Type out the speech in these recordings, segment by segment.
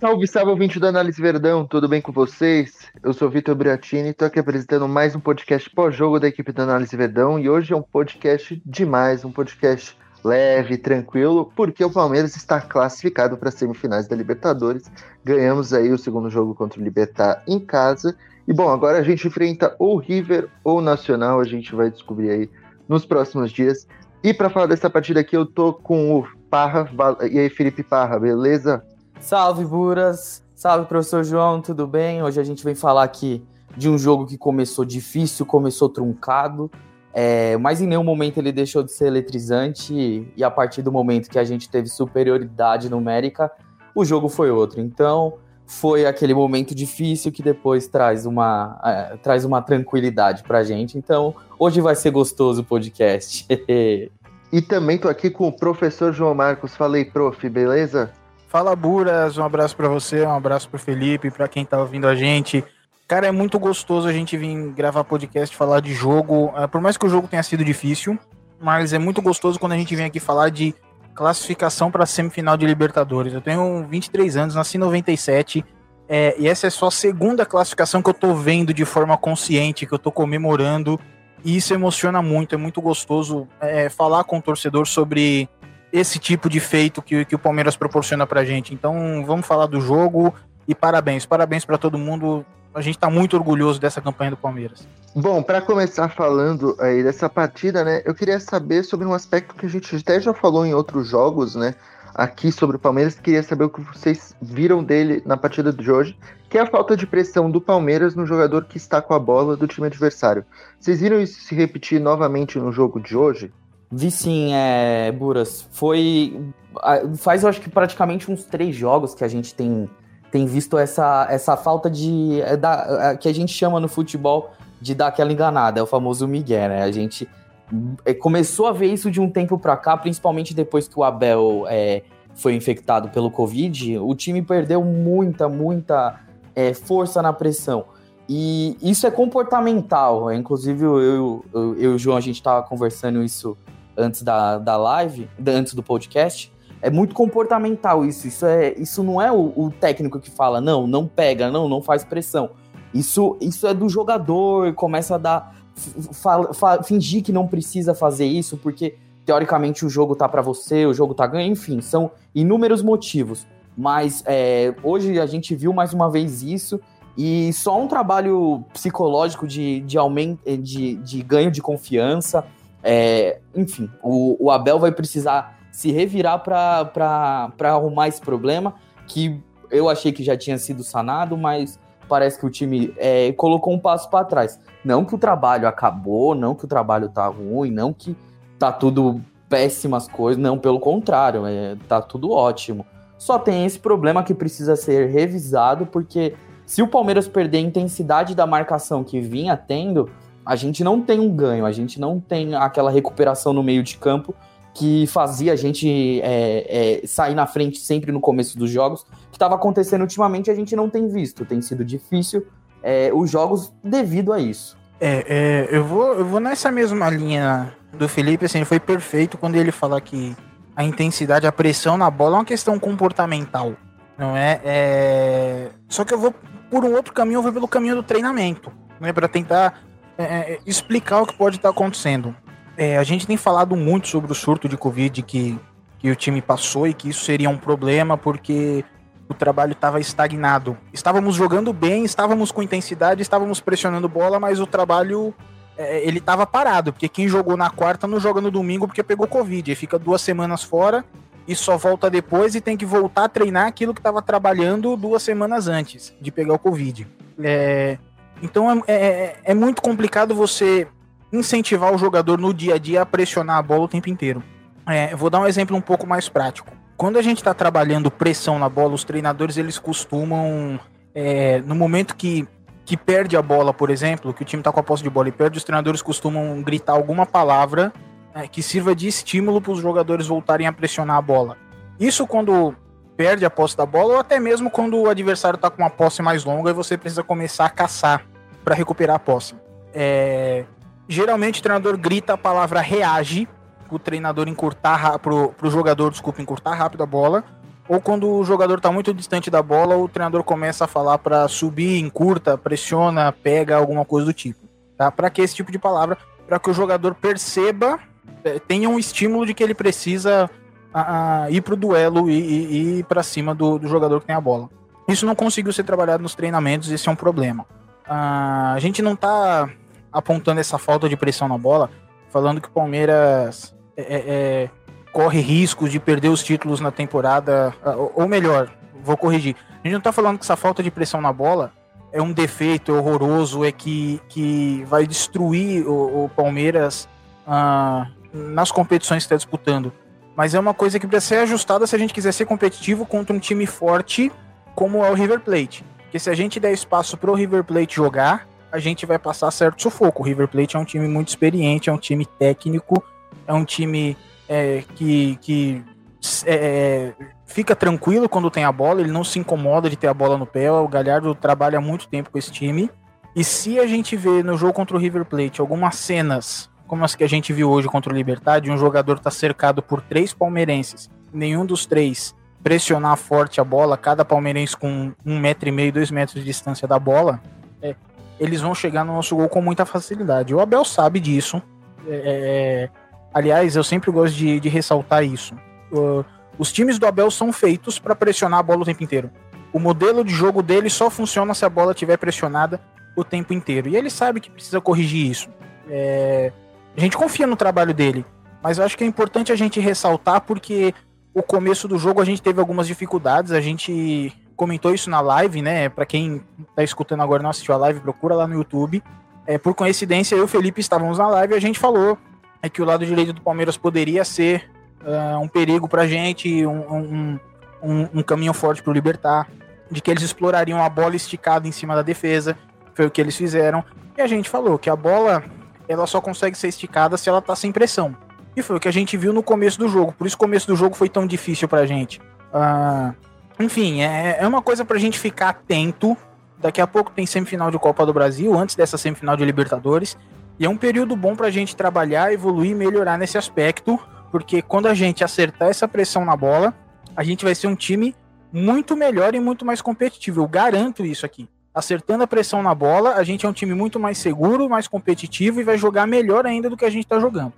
Salve, salve, ouvinte do Análise Verdão, tudo bem com vocês? Eu sou Vitor Briatini, estou aqui apresentando mais um podcast pós-jogo da equipe do Análise Verdão e hoje é um podcast demais, um podcast leve, tranquilo, porque o Palmeiras está classificado para as semifinais da Libertadores. Ganhamos aí o segundo jogo contra o Libertar em casa. E bom, agora a gente enfrenta ou River ou Nacional, a gente vai descobrir aí nos próximos dias. E para falar dessa partida aqui, eu tô com o Parra. E aí, Felipe Parra, beleza? Salve, Buras! Salve, professor João, tudo bem? Hoje a gente vem falar aqui de um jogo que começou difícil, começou truncado, é, mas em nenhum momento ele deixou de ser eletrizante, e, e a partir do momento que a gente teve superioridade numérica, o jogo foi outro. Então, foi aquele momento difícil que depois traz uma, é, traz uma tranquilidade pra gente. Então, hoje vai ser gostoso o podcast. e também tô aqui com o professor João Marcos. Falei, prof, beleza? Fala, Buras. Um abraço para você, um abraço pro Felipe, para quem tá ouvindo a gente. Cara, é muito gostoso a gente vir gravar podcast, falar de jogo. É, por mais que o jogo tenha sido difícil, mas é muito gostoso quando a gente vem aqui falar de classificação para semifinal de Libertadores. Eu tenho 23 anos, nasci em 97, é, e essa é só a segunda classificação que eu tô vendo de forma consciente, que eu tô comemorando, e isso emociona muito, é muito gostoso é, falar com o torcedor sobre esse tipo de feito que, que o Palmeiras proporciona pra gente. Então vamos falar do jogo e parabéns, parabéns para todo mundo. A gente está muito orgulhoso dessa campanha do Palmeiras. Bom, para começar falando aí dessa partida, né, eu queria saber sobre um aspecto que a gente até já falou em outros jogos, né, aqui sobre o Palmeiras. Queria saber o que vocês viram dele na partida de hoje, que é a falta de pressão do Palmeiras no jogador que está com a bola do time adversário. Vocês viram isso se repetir novamente no jogo de hoje? Vi sim, é, Buras. Foi. Faz, eu acho que praticamente uns três jogos que a gente tem, tem visto essa, essa falta de. É, da, é, que a gente chama no futebol de dar aquela enganada, é o famoso Miguel, né? A gente é, começou a ver isso de um tempo para cá, principalmente depois que o Abel é, foi infectado pelo Covid. O time perdeu muita, muita é, força na pressão. E isso é comportamental. Inclusive, eu, eu, eu, eu e o João, a gente estava conversando isso antes da, da live, antes do podcast, é muito comportamental isso. Isso, é, isso não é o, o, técnico que fala, não, não pega, não, não faz pressão. Isso, isso é do jogador, começa a dar. Fa, fa, fingir que não precisa fazer isso, porque teoricamente o jogo tá para você, o jogo tá ganhando, enfim, são inúmeros motivos. Mas é, hoje a gente viu mais uma vez isso, e só um trabalho psicológico de, de aumento, de, de ganho de confiança é, enfim, o, o, Abel vai precisar se revirar para arrumar esse problema, que eu achei que já tinha sido sanado, mas parece que o time é, colocou um passo para trás. Não que o trabalho acabou, não que o trabalho tá ruim, não que tá tudo péssimas coisas, não, pelo contrário, é, tá tudo ótimo. Só tem esse problema que precisa ser revisado, porque se o Palmeiras perder a intensidade da marcação que vinha tendo, a gente não tem um ganho, a gente não tem aquela recuperação no meio de campo que fazia a gente é, é, sair na frente sempre no começo dos jogos, que estava acontecendo ultimamente a gente não tem visto, tem sido difícil é, os jogos devido a isso. É, é, eu, vou, eu vou nessa mesma linha do Felipe, assim, foi perfeito quando ele fala que a intensidade, a pressão na bola é uma questão comportamental, não é? é... Só que eu vou por um outro caminho, eu vou pelo caminho do treinamento, né, para tentar é, é, explicar o que pode estar acontecendo. É, a gente tem falado muito sobre o surto de Covid que, que o time passou e que isso seria um problema porque o trabalho estava estagnado. Estávamos jogando bem, estávamos com intensidade, estávamos pressionando bola, mas o trabalho é, ele estava parado, porque quem jogou na quarta não joga no domingo porque pegou Covid. E fica duas semanas fora e só volta depois e tem que voltar a treinar aquilo que estava trabalhando duas semanas antes de pegar o Covid. É, então é, é, é, muito complicado você incentivar o jogador no dia a dia a pressionar a bola o tempo inteiro. É, vou dar um exemplo um pouco mais prático. Quando a gente está trabalhando pressão na bola, os treinadores eles costumam, é, no momento que, que perde a bola, por exemplo, que o time está com a posse de bola e perde, os treinadores costumam gritar alguma palavra é, que sirva de estímulo para os jogadores voltarem a pressionar a bola. Isso quando perde a posse da bola, ou até mesmo quando o adversário está com uma posse mais longa e você precisa começar a caçar para recuperar a posse. É, geralmente o treinador grita a palavra reage, o treinador encurtar para o jogador, desculpa, encurtar rápido a bola, ou quando o jogador está muito distante da bola, o treinador começa a falar para subir, encurta, pressiona, pega, alguma coisa do tipo. Tá? Para que esse tipo de palavra? Para que o jogador perceba, é, tenha um estímulo de que ele precisa a, a ir para o duelo e, e, e ir para cima do, do, jogador que tem a bola. Isso não conseguiu ser trabalhado nos treinamentos, esse é um problema. A gente não está apontando essa falta de pressão na bola, falando que o Palmeiras é, é, é corre riscos de perder os títulos na temporada, ou melhor, vou corrigir. A gente não tá falando que essa falta de pressão na bola é um defeito horroroso, é que, que vai destruir o, o Palmeiras ah, nas competições que está disputando. Mas é uma coisa que precisa ser ajustada se a gente quiser ser competitivo contra um time forte como é o River Plate. Porque se a gente der espaço para o River Plate jogar, a gente vai passar certo sufoco. O River Plate é um time muito experiente, é um time técnico, é um time é, que, que é, fica tranquilo quando tem a bola, ele não se incomoda de ter a bola no pé. O Galhardo trabalha há muito tempo com esse time. E se a gente vê no jogo contra o River Plate algumas cenas, como as que a gente viu hoje contra o Libertad, um jogador está cercado por três palmeirenses, nenhum dos três pressionar forte a bola, cada palmeirense com um metro e meio, dois metros de distância da bola, é, eles vão chegar no nosso gol com muita facilidade. O Abel sabe disso. É, é Aliás, eu sempre gosto de, de ressaltar isso. Uh, os times do Abel são feitos para pressionar a bola o tempo inteiro. O modelo de jogo dele só funciona se a bola estiver pressionada o tempo inteiro. E ele sabe que precisa corrigir isso. É... A gente confia no trabalho dele, mas eu acho que é importante a gente ressaltar porque o começo do jogo a gente teve algumas dificuldades. A gente comentou isso na live, né? Para quem tá escutando agora não assistiu a live, procura lá no YouTube. É, por coincidência, eu e o Felipe estávamos na live e a gente falou é que o lado direito do Palmeiras poderia ser uh, um perigo para a gente, um, um, um, um, caminho forte para o Libertar, de que eles explorariam a bola esticada em cima da defesa, foi o que eles fizeram, e a gente falou que a bola ela só consegue ser esticada se ela está sem pressão. E foi o que a gente viu no começo do jogo, por isso o começo do jogo foi tão difícil para a gente. Uh, enfim, é, é uma coisa para a gente ficar atento. Daqui a pouco tem semifinal de Copa do Brasil, antes dessa semifinal de Libertadores. E é um período bom para a gente trabalhar, evoluir e melhorar nesse aspecto, porque quando a gente acertar essa pressão na bola, a gente vai ser um time muito melhor e muito mais competitivo. Eu garanto isso aqui. Acertando a pressão na bola, a gente é um time muito mais seguro, mais competitivo e vai jogar melhor ainda do que a gente está jogando.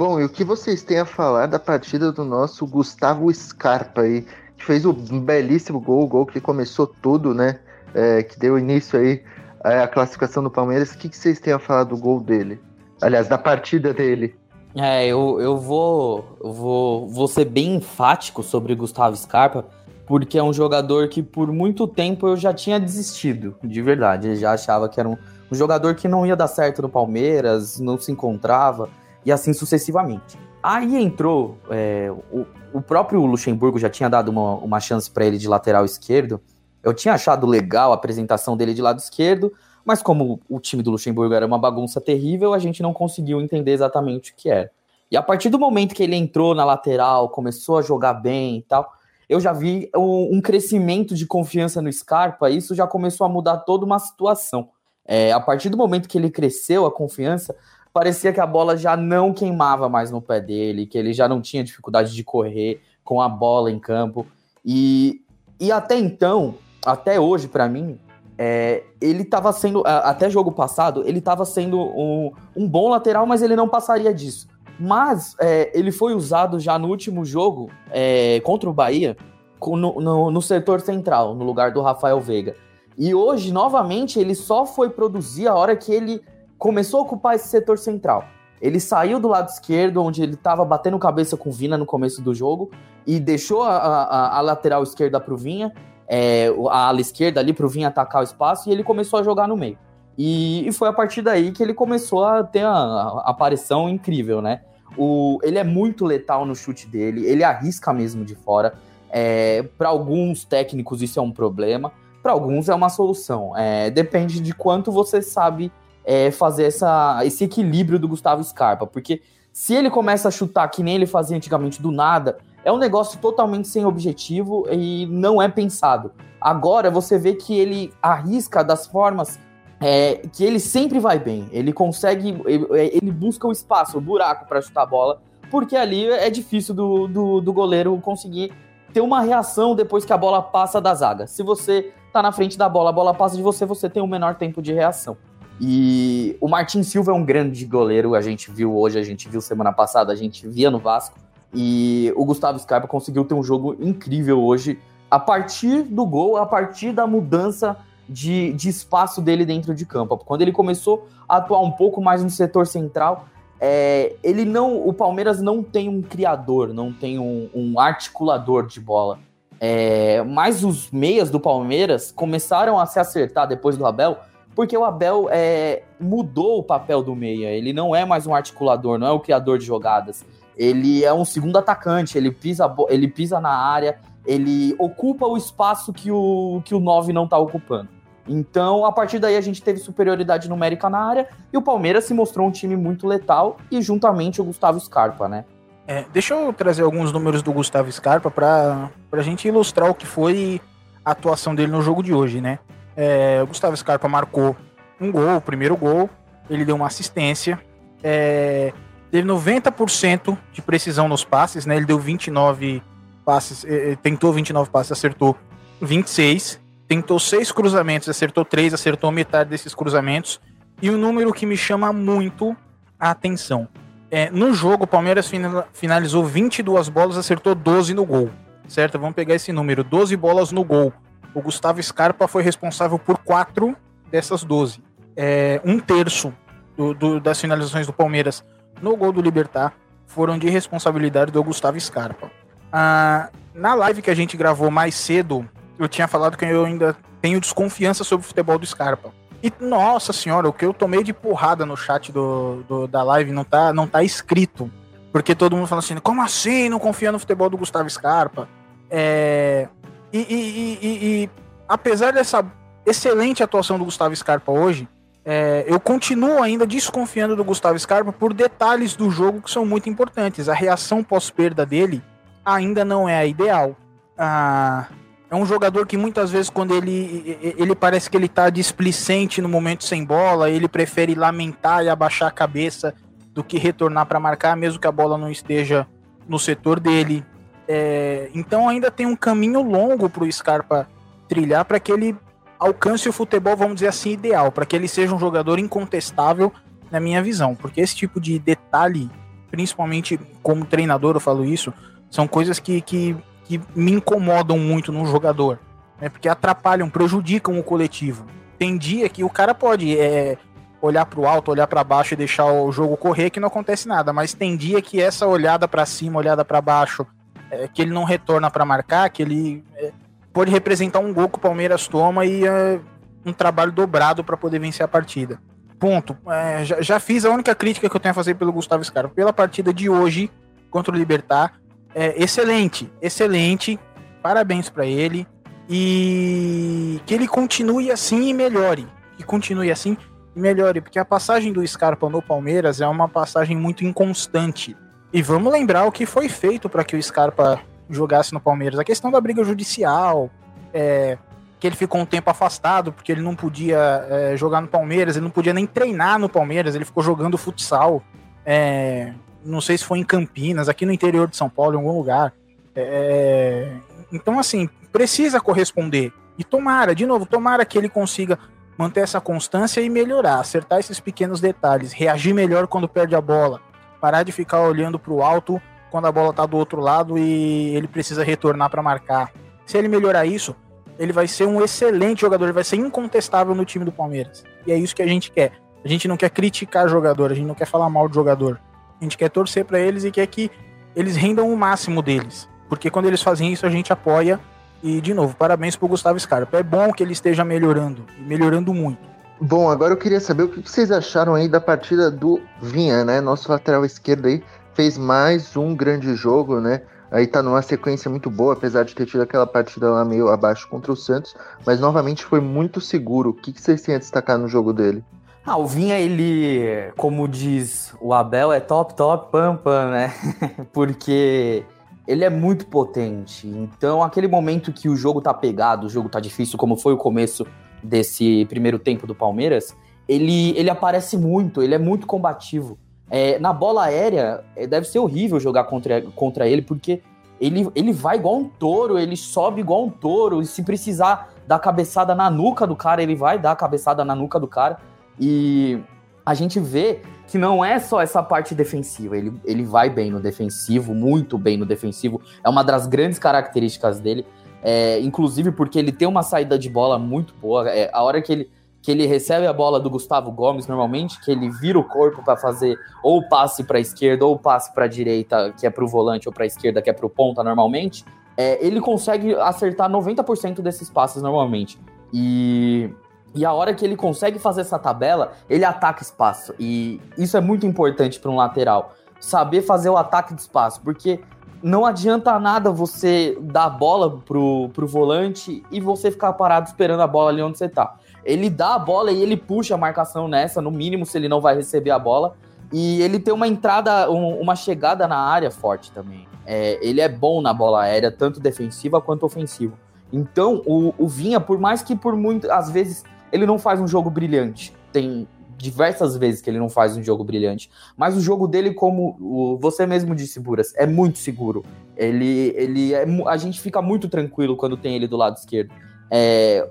Bom, e o que vocês têm a falar da partida do nosso Gustavo Scarpa aí? que fez um belíssimo gol, o gol que começou tudo, né? É, que deu início aí à classificação do Palmeiras. O que, que vocês têm a falar do gol dele? Aliás, da partida dele. É, eu, eu vou, vou, vou ser bem enfático sobre o Gustavo Scarpa, porque é um jogador que por muito tempo eu já tinha desistido, de verdade. Eu já achava que era um, um jogador que não ia dar certo no Palmeiras, não se encontrava, e assim sucessivamente. Aí entrou é, o, o próprio Luxemburgo já tinha dado uma, uma chance para ele de lateral esquerdo. Eu tinha achado legal a apresentação dele de lado esquerdo, mas como o time do Luxemburgo era uma bagunça terrível, a gente não conseguiu entender exatamente o que era. E a partir do momento que ele entrou na lateral, começou a jogar bem e tal, eu já vi um, um crescimento de confiança no Scarpa, e isso já começou a mudar toda uma situação. É, a partir do momento que ele cresceu a confiança, parecia que a bola já não queimava mais no pé dele, que ele já não tinha dificuldade de correr com a bola em campo. E, e até então, até hoje, para mim, é, ele estava sendo, até jogo passado, ele estava sendo um, um, bom lateral, mas ele não passaria disso. Mas é, ele foi usado já no último jogo é, contra o Bahia, no, no, no setor central, no lugar do Rafael Veiga. E hoje, novamente, ele só foi produzir a hora que ele começou a ocupar esse setor central. Ele saiu do lado esquerdo, onde ele estava batendo cabeça com o Vina no começo do jogo, e deixou a, a, a lateral esquerda para o Vinha, é, a ala esquerda ali para o Vinha atacar o espaço, e ele começou a jogar no meio. E, e foi a partir daí que ele começou a ter a, a aparição incrível, né? O, ele é muito letal no chute dele, ele arrisca mesmo de fora. É, para alguns técnicos isso é um problema, para alguns é uma solução. É, depende de quanto você sabe é, fazer essa, esse equilíbrio do Gustavo Scarpa, porque se ele começa a chutar que nem ele fazia antigamente do nada, é um negócio totalmente sem objetivo e não é pensado. Agora você vê que ele arrisca das formas é, que ele sempre vai bem. Ele consegue, ele, ele busca o espaço, o buraco para chutar a bola, porque ali é difícil do, do, do, goleiro conseguir ter uma reação depois que a bola passa da zaga. Se você tá na frente da bola, a bola passa de você, você tem um menor tempo de reação. E o Martin Silva é um grande goleiro, a gente viu hoje, a gente viu semana passada, a gente via no Vasco. E o Gustavo Scarpa conseguiu ter um jogo incrível hoje, a partir do gol, a partir da mudança de, de espaço dele dentro de campo. Quando ele começou a atuar um pouco mais no setor central, é, ele não, o Palmeiras não tem um criador, não tem um, um articulador de bola. É, mas os meias do Palmeiras começaram a se acertar depois do Abel, porque o Abel é, mudou o papel do meia. Ele não é mais um articulador, não é o criador de jogadas. Ele é um segundo atacante, ele pisa, ele pisa na área, ele ocupa o espaço que o, que o 9 não está ocupando. Então, a partir daí, a gente teve superioridade numérica na área e o Palmeiras se mostrou um time muito letal e juntamente o Gustavo Scarpa, né? É, deixa eu trazer alguns números do Gustavo Scarpa para a gente ilustrar o que foi a atuação dele no jogo de hoje, né? É, o Gustavo Scarpa marcou um gol, o primeiro gol, ele deu uma assistência, é, teve 90% de precisão nos passes, né? Ele deu 29 passes, é, é, tentou 29 passes, acertou 26 tentou seis cruzamentos, acertou três, acertou metade desses cruzamentos. E um número que me chama muito a atenção. É, no jogo, o Palmeiras finalizou 22 bolas, acertou 12 no gol. Certo? Vamos pegar esse número: 12 bolas no gol. O Gustavo Scarpa foi responsável por quatro dessas 12. É, um terço do, do, das finalizações do Palmeiras no gol do Libertar foram de responsabilidade do Gustavo Scarpa. Ah, na live que a gente gravou mais cedo, eu tinha falado que eu ainda tenho desconfiança sobre o futebol do Scarpa. E, nossa senhora, o que eu tomei de porrada no chat do, do, da live não tá, não tá escrito. Porque todo mundo fala assim, como assim não confia no futebol do Gustavo Scarpa? É... E, e, e, e apesar dessa excelente atuação do Gustavo Scarpa hoje, é, eu continuo ainda desconfiando do Gustavo Scarpa por detalhes do jogo que são muito importantes. A reação pós-perda dele ainda não é a ideal. Ah, é um jogador que muitas vezes, quando ele, ele parece que ele tá displicente no momento sem bola, ele prefere lamentar e abaixar a cabeça do que retornar para marcar, mesmo que a bola não esteja no setor dele. É, então ainda tem um caminho longo para o Scarpa trilhar para que ele alcance o futebol, vamos dizer assim, ideal, para que ele seja um jogador incontestável na minha visão, porque esse tipo de detalhe, principalmente como treinador eu falo isso, são coisas que, que que me incomodam muito no jogador, né? Porque atrapalham, prejudicam o coletivo. Tem dia que o cara pode é, olhar para o alto, olhar para baixo e deixar o jogo correr que não acontece nada, mas tem dia que essa olhada para cima, olhada para baixo, é, que ele não retorna para marcar, que ele é, pode representar um gol que o Palmeiras toma e é, um trabalho dobrado para poder vencer a partida. Ponto. É, já, já, fiz a única crítica que eu tenho a fazer pelo Gustavo Scarpa. Pela partida de hoje contra o Libertar, é, excelente, excelente. Parabéns para ele. E que ele continue assim e melhore. Que continue assim e melhore, porque a passagem do Scarpa no Palmeiras é uma passagem muito inconstante. E vamos lembrar o que foi feito para que o Scarpa jogasse no Palmeiras. A questão da briga judicial, é, que ele ficou um tempo afastado porque ele não podia é, jogar no Palmeiras, ele não podia nem treinar no Palmeiras, ele ficou jogando futsal. É, não sei se foi em Campinas, aqui no interior de São Paulo, em algum lugar. É... Então, assim, precisa corresponder. E tomara, de novo, tomara que ele consiga manter essa constância e melhorar, acertar esses pequenos detalhes, reagir melhor quando perde a bola, parar de ficar olhando para o alto quando a bola está do outro lado e ele precisa retornar para marcar. Se ele melhorar isso, ele vai ser um excelente jogador, ele vai ser incontestável no time do Palmeiras. E é isso que a gente quer. A gente não quer criticar jogador, a gente não quer falar mal de jogador. A gente quer torcer para eles e quer que eles rendam o máximo deles. Porque quando eles fazem isso, a gente apoia. E, de novo, parabéns pro Gustavo Scarpa. É bom que ele esteja melhorando, melhorando muito. Bom, agora eu queria saber o que vocês acharam aí da partida do Vinha, né? Nosso lateral esquerdo aí fez mais um grande jogo, né? Aí tá numa sequência muito boa, apesar de ter tido aquela partida lá meio abaixo contra o Santos, mas novamente foi muito seguro. O que vocês têm a destacar no jogo dele? Ah, o Vinha, ele, como diz o Abel, é top, top, pam, pam, né? Porque ele é muito potente. Então, aquele momento que o jogo tá pegado, o jogo tá difícil, como foi o começo desse primeiro tempo do Palmeiras, ele, ele aparece muito, ele é muito combativo. É, na bola aérea, é, deve ser horrível jogar contra, contra ele, porque ele, ele vai igual um touro, ele sobe igual um touro, e se precisar dar cabeçada na nuca do cara, ele vai dar a cabeçada na nuca do cara. E a gente vê que não é só essa parte defensiva, ele, ele vai bem no defensivo, muito bem no defensivo, é uma das grandes características dele, é, inclusive porque ele tem uma saída de bola muito boa, é, a hora que ele, que ele recebe a bola do Gustavo Gomes, normalmente, que ele vira o corpo para fazer ou passe para esquerda ou passe para direita, que é para o volante, ou para esquerda, que é para o ponta normalmente, é, ele consegue acertar 90% desses passes normalmente. E e a hora que ele consegue fazer essa tabela, ele ataca espaço. E isso é muito importante para um lateral. Saber fazer o ataque de espaço. Porque não adianta nada você dar a bola pro, pro volante e você ficar parado esperando a bola ali onde você tá. Ele dá a bola e ele puxa a marcação nessa, no mínimo, se ele não vai receber a bola. E ele tem uma entrada, um, uma chegada na área forte também. É, ele é bom na bola aérea, tanto defensiva quanto ofensiva. Então, o, o Vinha, por mais que por muito, às vezes ele não faz um jogo brilhante. Tem diversas vezes que ele não faz um jogo brilhante. Mas o jogo dele, como você mesmo disse, Buras, é muito seguro. Ele, ele é, a gente fica muito tranquilo quando tem ele do lado esquerdo. É,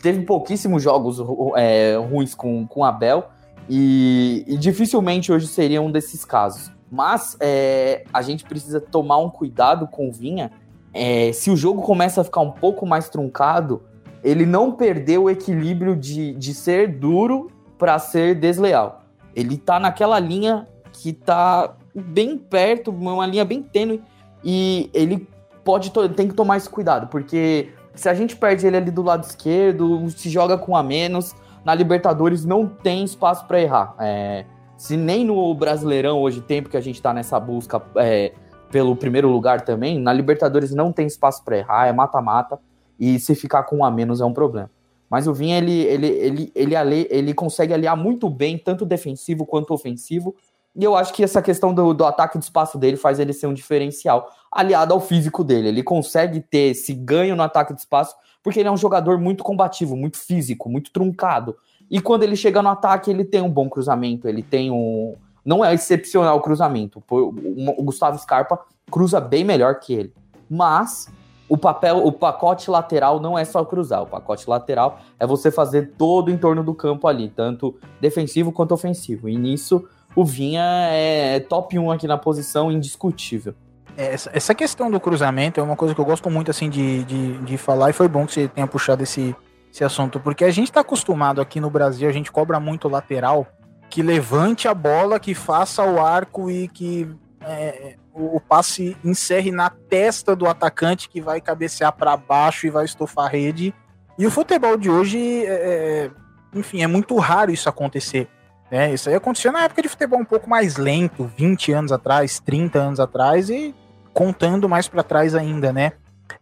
teve pouquíssimos jogos é, ruins com, com Abel e, e, dificilmente hoje seria um desses casos. Mas é, a gente precisa tomar um cuidado com o Vinha. É, se o jogo começa a ficar um pouco mais truncado, ele não perdeu o equilíbrio de, de ser duro para ser desleal. Ele tá naquela linha que tá bem perto, uma linha bem tênue, e ele pode tem que tomar esse cuidado, porque se a gente perde ele ali do lado esquerdo, se joga com a menos, na Libertadores não tem espaço para errar. É, se nem no Brasileirão hoje, tempo que a gente tá nessa busca é, pelo primeiro lugar também, na Libertadores não tem espaço para errar, é mata-mata. E se ficar com um a menos é um problema. Mas o Vinha, ele, ele, ele, ele, ele, consegue aliar muito bem, tanto defensivo quanto ofensivo. E eu acho que essa questão do, do ataque de espaço dele faz ele ser um diferencial, aliado ao físico dele. Ele consegue ter esse ganho no ataque de espaço, porque ele é um jogador muito combativo, muito físico, muito truncado. E quando ele chega no ataque, ele tem um bom cruzamento, ele tem um. Não é excepcional o cruzamento. O Gustavo Scarpa cruza bem melhor que ele. Mas o papel, o pacote lateral não é só cruzar. O pacote lateral é você fazer todo o entorno do campo ali, tanto defensivo quanto ofensivo. E nisso o Vinha é top 1 aqui na posição, indiscutível. É, essa, essa questão do cruzamento é uma coisa que eu gosto muito assim de, de, de falar e foi bom que você tenha puxado esse, esse assunto, porque a gente está acostumado aqui no Brasil, a gente cobra muito lateral que levante a bola, que faça o arco e que é, o, passe encerre na testa do atacante que vai cabecear para baixo e vai estufar a rede. E o futebol de hoje, é, é, enfim, é muito raro isso acontecer. Né? Isso aí aconteceu na época de futebol um pouco mais lento, 20 anos atrás, 30 anos atrás e contando mais para trás ainda, né?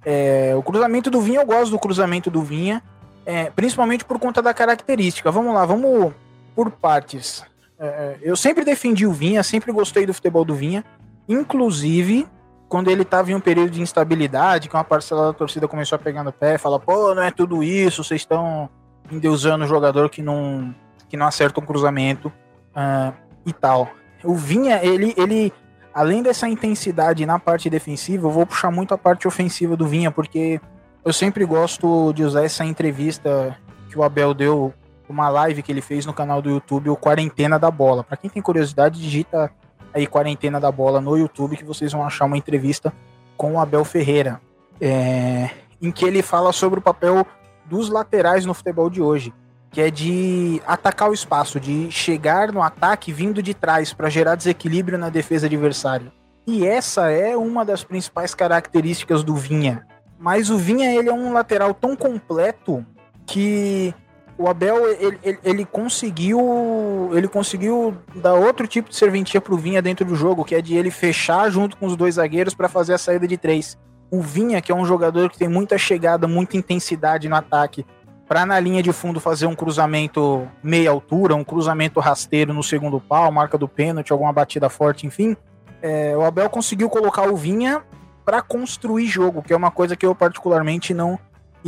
É, o cruzamento do Vinha, eu gosto do cruzamento do Vinha, é, principalmente por conta da característica. Vamos lá, vamos por partes. É, eu sempre defendi o Vinha, sempre gostei do futebol do Vinha. Inclusive, quando ele estava em um período de instabilidade, que uma parcela da torcida começou a pegar no pé, fala, pô, não é tudo isso, vocês estão endeusando o jogador que não, que não acerta um cruzamento uh, e tal. O Vinha, ele, ele, além dessa intensidade na parte defensiva, eu vou puxar muito a parte ofensiva do Vinha, porque eu sempre gosto de usar essa entrevista que o Abel deu, uma live que ele fez no canal do YouTube, o Quarentena da Bola. Para quem tem curiosidade, digita aí Quarentena da Bola no YouTube que vocês vão achar uma entrevista com o Abel Ferreira, é, em que ele fala sobre o papel dos laterais no futebol de hoje, que é de atacar o espaço, de chegar no ataque vindo de trás para gerar desequilíbrio na defesa adversária. E essa é uma das principais características do Vinha. Mas o Vinha ele é um lateral tão completo que o Abel ele, ele, ele, conseguiu ele conseguiu dar outro tipo de serventia pro Vinha dentro do jogo, que é de ele fechar junto com os dois zagueiros para fazer a saída de três. O Vinha, que é um jogador que tem muita chegada, muita intensidade no ataque, para na linha de fundo fazer um cruzamento meia altura, um cruzamento rasteiro no segundo pau, marca do pênalti, alguma batida forte, enfim. É, o Abel conseguiu colocar o Vinha para construir jogo, que é uma coisa que eu particularmente não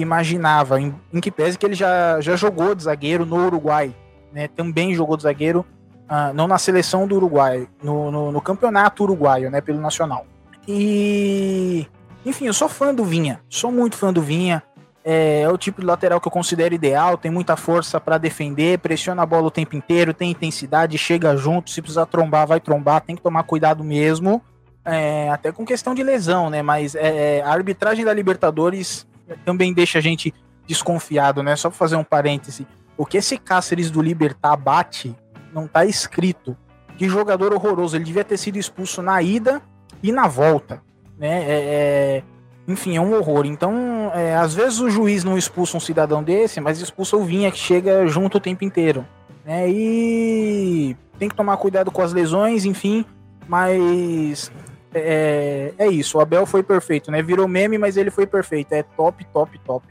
imaginava, em, em, que pese que ele já, já jogou de zagueiro no Uruguai, né? Também jogou de zagueiro, uh, não na seleção do Uruguai, no, no, no, campeonato uruguaio, né? Pelo Nacional. E. Enfim, eu sou fã do Vinha, sou muito fã do Vinha. É, é o tipo de lateral que eu considero ideal, tem muita força para defender, pressiona a bola o tempo inteiro, tem intensidade, chega junto, se precisar trombar, vai trombar, tem que tomar cuidado mesmo. É, até com questão de lesão, né? Mas é, a arbitragem da Libertadores também deixa a gente desconfiado, né? Só pra fazer um parêntese. O que esse Cáceres do Libertar bate, não tá escrito. Que jogador horroroso. Ele devia ter sido expulso na ida e na volta. Né? É, é... Enfim, é um horror. Então, é, às vezes o juiz não expulsa um cidadão desse, mas expulsa o Vinha, que chega junto o tempo inteiro. Né? E tem que tomar cuidado com as lesões, enfim. Mas é, é isso, o Abel foi perfeito, né? Virou meme, mas ele foi perfeito. É top, top, top.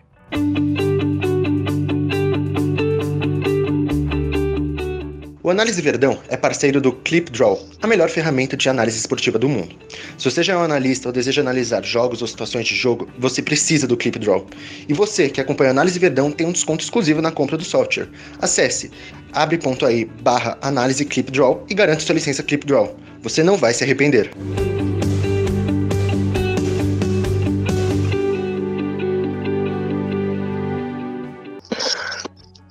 O Análise Verdão é parceiro do ClipDraw, a melhor ferramenta de análise esportiva do mundo. Se você já é um analista ou deseja analisar jogos ou situações de jogo, você precisa do ClipDraw. E você que acompanha a Análise Verdão tem um desconto exclusivo na compra do software. Acesse abre.ai barra análise ClipDraw e garante sua licença ClipDraw. Você não vai se arrepender.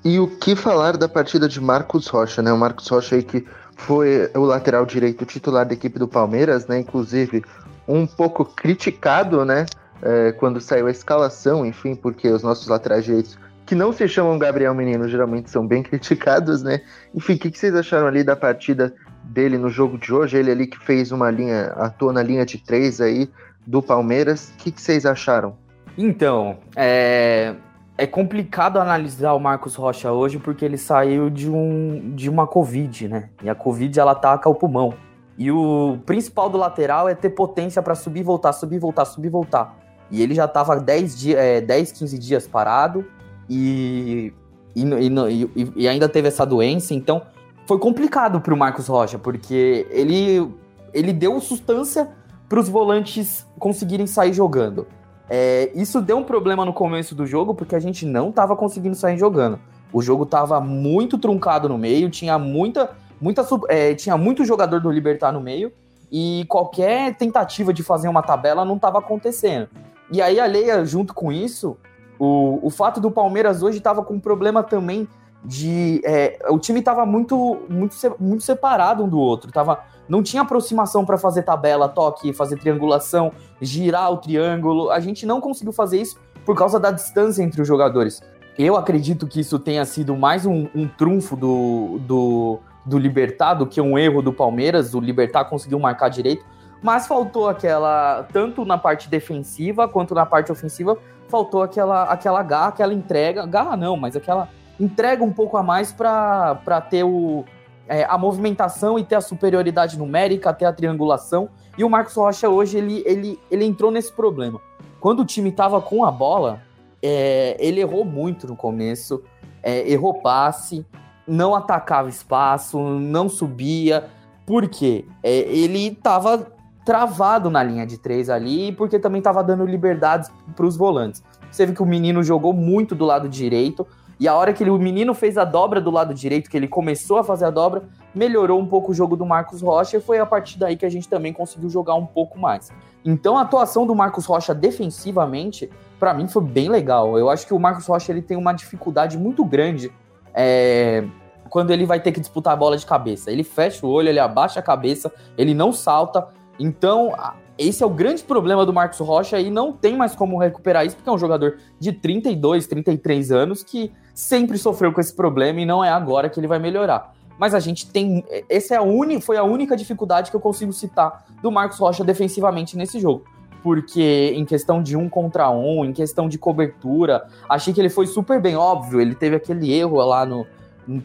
E o que falar da partida de Marcos Rocha, né? O Marcos Rocha aí que foi o lateral direito titular da equipe do Palmeiras, né? Inclusive um pouco criticado, né? É, quando saiu a escalação, enfim, porque os nossos laterais direitos, que não se chamam Gabriel Menino, geralmente são bem criticados, né? Enfim, o que, que vocês acharam ali da partida dele no jogo de hoje? Ele ali que fez uma linha, atuou na linha de três aí do Palmeiras. O que, que vocês acharam? Então, é, é complicado analisar o Marcos Rocha hoje porque ele saiu de, um, de uma Covid, né? E a Covid ela ataca o pulmão. E o principal do lateral é ter potência para subir, voltar, subir, voltar, subir, voltar. E ele já estava 10, dia, é, 10, 15 dias parado e, e, e, e, ainda teve essa doença. Então foi complicado para o Marcos Rocha, porque ele, ele deu sustância para os volantes conseguirem sair jogando. É, isso deu um problema no começo do jogo, porque a gente não estava conseguindo sair jogando. O jogo estava muito truncado no meio, tinha muita, muita é, tinha muito jogador do Libertar no meio, e qualquer tentativa de fazer uma tabela não estava acontecendo. E aí, alheia, junto com isso, o, o fato do Palmeiras hoje estava com um problema também de. É, o time estava muito, muito, muito separado um do outro. Tava, não tinha aproximação para fazer tabela, toque, fazer triangulação, girar o triângulo. A gente não conseguiu fazer isso por causa da distância entre os jogadores. Eu acredito que isso tenha sido mais um, um trunfo do, do, do Libertar do que um erro do Palmeiras. O Libertar conseguiu marcar direito, mas faltou aquela, tanto na parte defensiva quanto na parte ofensiva, faltou aquela, aquela garra, aquela entrega. Garra não, mas aquela entrega um pouco a mais para ter o, é, a movimentação e ter a superioridade numérica, ter a triangulação. E o Marcos Rocha hoje ele, ele, ele entrou nesse problema. Quando o time estava com a bola, é, ele errou muito no começo, é, errou passe, não atacava espaço, não subia. Por quê? É, ele estava travado na linha de três ali, porque também estava dando liberdades para os volantes. Você viu que o menino jogou muito do lado direito, e a hora que ele, o menino fez a dobra do lado direito, que ele começou a fazer a dobra, melhorou um pouco o jogo do Marcos Rocha e foi a partir daí que a gente também conseguiu jogar um pouco mais. Então a atuação do Marcos Rocha defensivamente, para mim foi bem legal. Eu acho que o Marcos Rocha ele tem uma dificuldade muito grande é, quando ele vai ter que disputar a bola de cabeça. Ele fecha o olho, ele abaixa a cabeça, ele não salta. Então esse é o grande problema do Marcos Rocha e não tem mais como recuperar isso, porque é um jogador de 32, 33 anos que sempre sofreu com esse problema e não é agora que ele vai melhorar. Mas a gente tem. Essa é a uni, foi a única dificuldade que eu consigo citar do Marcos Rocha defensivamente nesse jogo. Porque em questão de um contra um, em questão de cobertura, achei que ele foi super bem, óbvio. Ele teve aquele erro lá no.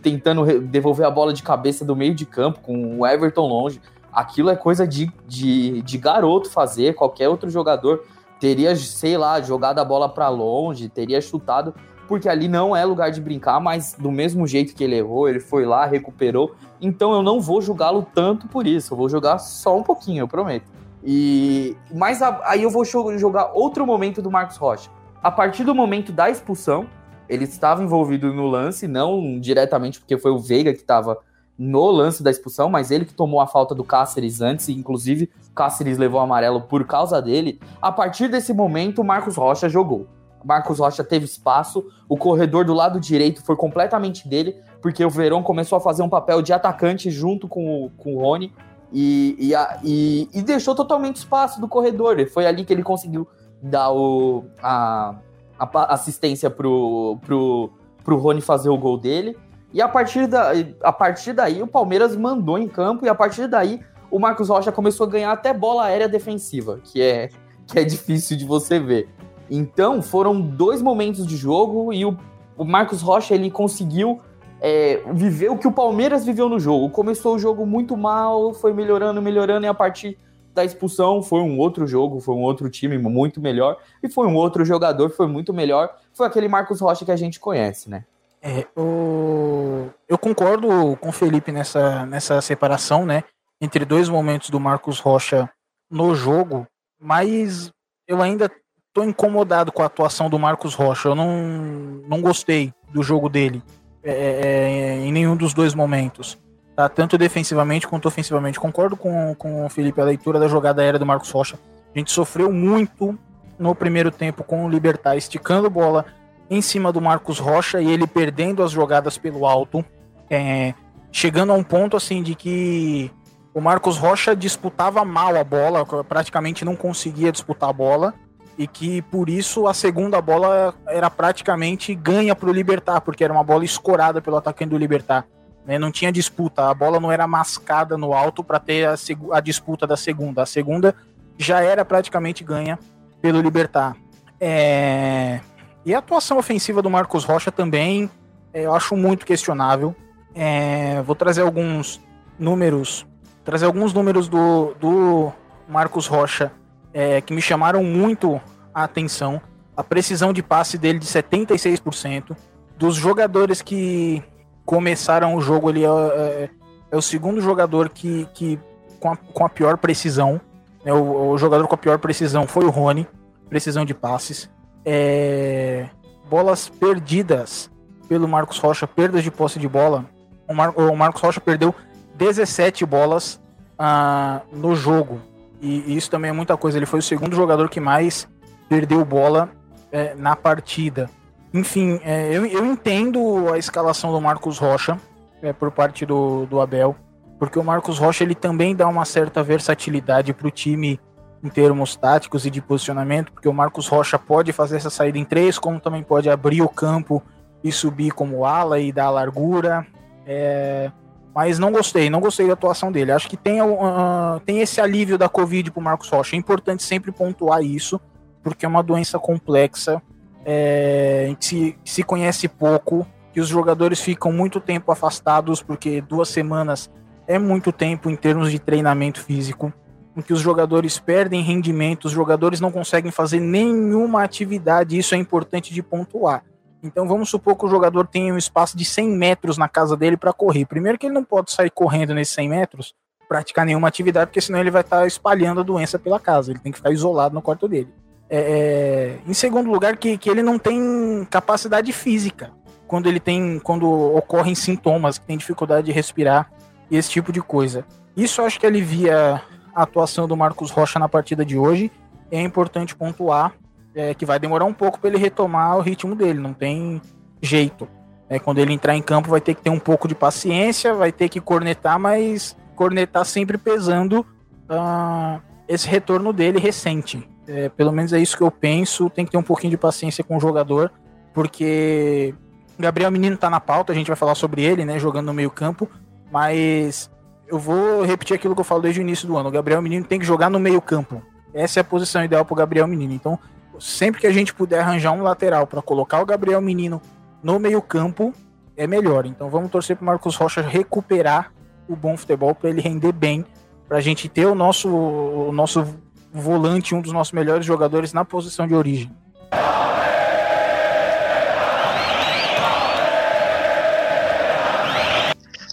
tentando devolver a bola de cabeça do meio de campo com o Everton longe aquilo é coisa de, de, de garoto fazer, qualquer outro jogador teria, sei lá, jogado a bola para longe, teria chutado, porque ali não é lugar de brincar, mas do mesmo jeito que ele errou, ele foi lá, recuperou. Então eu não vou julgá-lo tanto por isso, eu vou jogar só um pouquinho, eu prometo. E mas a, aí eu vou jogar outro momento do Marcos Rocha. A partir do momento da expulsão, ele estava envolvido no lance, não diretamente porque foi o Veiga que estava no lance da expulsão, mas ele que tomou a falta do Cáceres antes, e inclusive Cáceres levou o amarelo por causa dele. A partir desse momento, o Marcos Rocha jogou. Marcos Rocha teve espaço, o corredor do lado direito foi completamente dele, porque o Verão começou a fazer um papel de atacante junto com o, com o Rony e, e, a, e, e, deixou totalmente espaço do corredor. Foi ali que ele conseguiu dar o, a, a assistência pro, pro, pro Rony fazer o gol dele. E a partir, da, a partir daí o Palmeiras mandou em campo e a partir daí o Marcos Rocha começou a ganhar até bola aérea defensiva, que é, que é difícil de você ver. Então, foram dois momentos de jogo e o, o Marcos Rocha ele conseguiu é, viver o que o Palmeiras viveu no jogo. Começou o jogo muito mal, foi melhorando, melhorando, e a partir da expulsão foi um outro jogo, foi um outro time muito melhor, e foi um outro jogador, foi muito melhor. Foi aquele Marcos Rocha que a gente conhece, né? É, o... Eu concordo com o Felipe nessa, nessa separação, né? Entre dois momentos do Marcos Rocha no jogo, mas eu ainda tô incomodado com a atuação do Marcos Rocha. Eu não, não gostei do jogo dele é, é, é, em nenhum dos dois momentos. Tá? Tanto defensivamente quanto ofensivamente. Concordo com, com o Felipe, a leitura da jogada aérea do Marcos Rocha. A gente sofreu muito no primeiro tempo com o Libertar, esticando bola em cima do Marcos Rocha e ele perdendo as jogadas pelo alto. É, chegando a um ponto assim de que o Marcos Rocha disputava mal a bola, praticamente não conseguia disputar a bola e que por isso a segunda bola era praticamente ganha para o Libertar, porque era uma bola escorada pelo atacante do Libertar. Né? Não tinha disputa, a bola não era mascada no alto para ter a, a, disputa da segunda. A segunda já era praticamente ganha pelo Libertar. É... E a atuação ofensiva do Marcos Rocha também é, eu acho muito questionável. É... Vou trazer alguns números, trazer alguns números do, do Marcos Rocha é, que me chamaram muito a atenção. A precisão de passe dele de 76%. Dos jogadores que começaram o jogo, ele é, é, é o segundo jogador que, que com, a, com a pior precisão. Né, o, o, jogador com a pior precisão foi o Rony. Precisão de passes. É, bolas perdidas pelo Marcos Rocha, perdas de posse de bola. O, Mar, o Marcos Rocha perdeu 17 bolas ah, no jogo. E, isso também é muita coisa. Ele foi o segundo jogador que mais perdeu bola é, na partida. Enfim, é, eu, eu entendo a escalação do Marcos Rocha é, por parte do, do Abel, porque o Marcos Rocha ele também dá uma certa versatilidade para o time em termos táticos e de posicionamento, porque o Marcos Rocha pode fazer essa saída em três, como também pode abrir o campo e subir como ala e dar largura. É, mas não gostei, não gostei da atuação dele. Acho que tem, uh, tem esse alívio da Covid pro Marcos Rocha. É importante sempre pontuar isso, porque é uma doença complexa, é, se, se conhece pouco, que os jogadores ficam muito tempo afastados, porque duas semanas é muito tempo em termos de treinamento físico, em que os jogadores perdem rendimento, os jogadores não conseguem fazer nenhuma atividade, isso é importante de pontuar. Então vamos supor que o jogador tenha um espaço de 100 metros na casa dele para correr. Primeiro que ele não pode sair correndo nesses 100 metros, praticar nenhuma atividade, porque senão ele vai estar tá espalhando a doença pela casa. Ele tem que ficar isolado no quarto dele. É, é, em segundo lugar, que, que ele não tem capacidade física quando ele tem, quando ocorrem sintomas, que tem dificuldade de respirar esse tipo de coisa. Isso acho que alivia a atuação do Marcos Rocha na partida de hoje. É importante pontuar é, que vai demorar um pouco para ele retomar o ritmo dele, não tem jeito. É, quando ele entrar em campo, vai ter que ter um pouco de paciência, vai ter que cornetar, mas cornetar sempre pesando uh, esse retorno dele recente. É, pelo menos é isso que eu penso. Tem que ter um pouquinho de paciência com o jogador, porque Gabriel Menino tá na pauta, a gente vai falar sobre ele, né, jogando no meio-campo, mas eu vou repetir aquilo que eu falo desde o início do ano. O Gabriel Menino tem que jogar no meio-campo. Essa é a posição ideal para o Gabriel Menino. Então, sempre que a gente puder arranjar um lateral para colocar o Gabriel Menino no meio-campo, é melhor. Então vamos torcer para Marcos Rocha recuperar o bom futebol para ele render bem, para a gente ter o nosso, o nosso volante, um dos nossos melhores jogadores na posição de origem.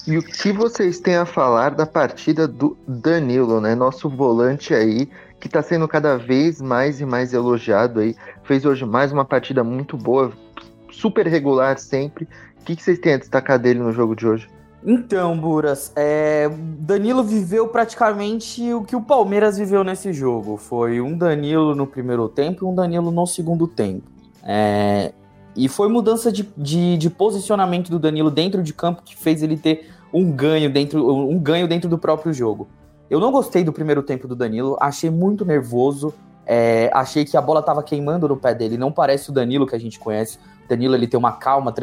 E o que vocês têm a falar da partida do Danilo, né? Nosso volante aí que está sendo cada vez mais e mais elogiado aí. Fez hoje mais uma partida muito boa, super regular sempre. O que, que vocês têm a destacar dele no jogo de hoje? Então, Buras, é, Danilo viveu praticamente o que o Palmeiras viveu nesse jogo. Foi um Danilo no primeiro tempo e um Danilo no segundo tempo. É, e foi mudança de, de, de, posicionamento do Danilo dentro de campo que fez ele ter um ganho dentro, um ganho dentro do próprio jogo. Eu não gostei do primeiro tempo do Danilo, achei muito nervoso, é, achei que a bola estava queimando no pé dele. Não parece o Danilo que a gente conhece. O Danilo ele tem uma calma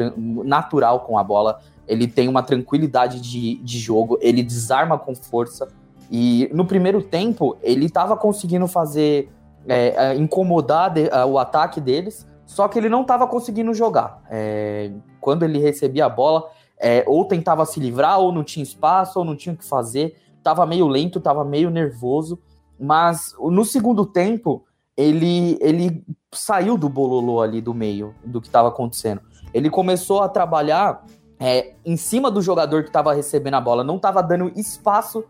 natural com a bola, ele tem uma tranquilidade de, de jogo, ele desarma com força. E no primeiro tempo, ele estava conseguindo fazer é, é, incomodar de, uh, o ataque deles, só que ele não estava conseguindo jogar. É, quando ele recebia a bola, é, ou tentava se livrar, ou não tinha espaço, ou não tinha o que fazer tava meio lento, tava meio nervoso, mas no segundo tempo ele ele saiu do bololô ali do meio do que estava acontecendo. Ele começou a trabalhar é, em cima do jogador que estava recebendo a bola, não estava dando espaço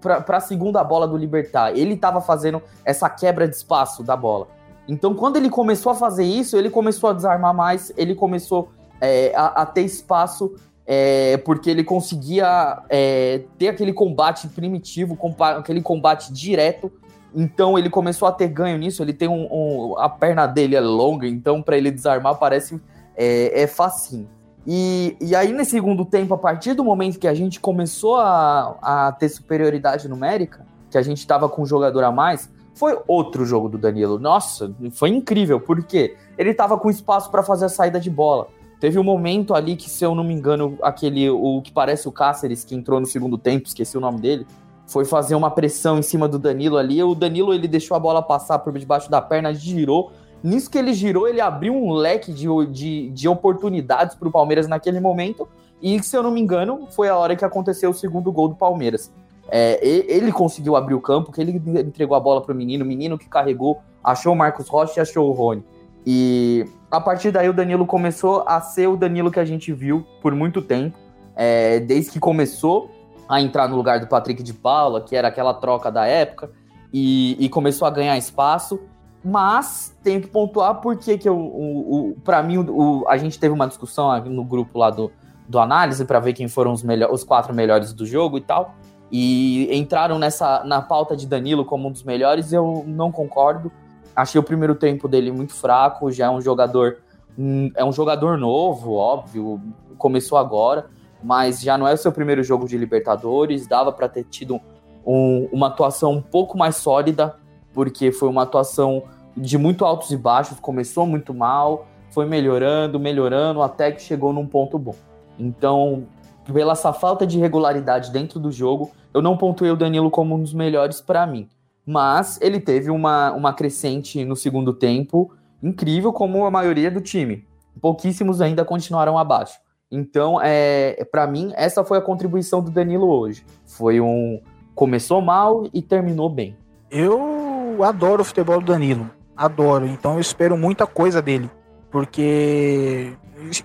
para a segunda bola do Libertar. Ele estava fazendo essa quebra de espaço da bola. Então, quando ele começou a fazer isso, ele começou a desarmar mais, ele começou é, a, a, ter espaço é, porque ele conseguia é, ter aquele combate primitivo, aquele combate direto. Então ele começou a ter ganho nisso. Ele tem um, um a perna dele é longa, então para ele desarmar parece é, é facinho. E, e aí, nesse segundo tempo, a partir do momento que a gente começou a, a ter superioridade numérica, que a gente estava com um jogador a mais, foi outro jogo do Danilo. Nossa, foi incrível, porque ele estava com espaço para fazer a saída de bola. Teve um momento ali que, se eu não me engano, aquele, o que parece o Cáceres, que entrou no segundo tempo, esqueci o nome dele, foi fazer uma pressão em cima do Danilo ali. O Danilo, ele deixou a bola passar por debaixo da perna, girou. Nisso que ele girou, ele abriu um leque de, de, de oportunidades para o Palmeiras naquele momento. E, se eu não me engano, foi a hora que aconteceu o segundo gol do Palmeiras. É, ele conseguiu abrir o campo, que ele entregou a bola para o menino, o menino que carregou, achou o Marcos Rocha e achou o Rony. E a partir daí o Danilo começou a ser o Danilo que a gente viu por muito tempo, é, desde que começou a entrar no lugar do Patrick de Paula, que era aquela troca da época, e, e começou a ganhar espaço. Mas tenho que pontuar porque que eu, o, o, para mim o, a gente teve uma discussão no grupo lá do, do análise para ver quem foram os, melhor, os quatro melhores do jogo e tal. E entraram nessa na pauta de Danilo como um dos melhores, eu não concordo. Achei o primeiro tempo dele muito fraco, já é um jogador hum, é um jogador novo, óbvio, começou agora, mas já não é o seu primeiro jogo de Libertadores, dava para ter tido um, uma atuação um pouco mais sólida, porque foi uma atuação de muito altos e baixos, começou muito mal, foi melhorando, melhorando, até que chegou num ponto bom. Então, pela essa falta de regularidade dentro do jogo, eu não pontuei o Danilo como um dos melhores para mim mas ele teve uma, uma crescente no segundo tempo incrível, como a maioria do time. Pouquíssimos ainda continuaram abaixo. Então, é, para mim, essa foi a contribuição do Danilo hoje. Foi um. Começou mal e terminou bem. Eu adoro o futebol do Danilo. Adoro. Então eu espero muita coisa dele. Porque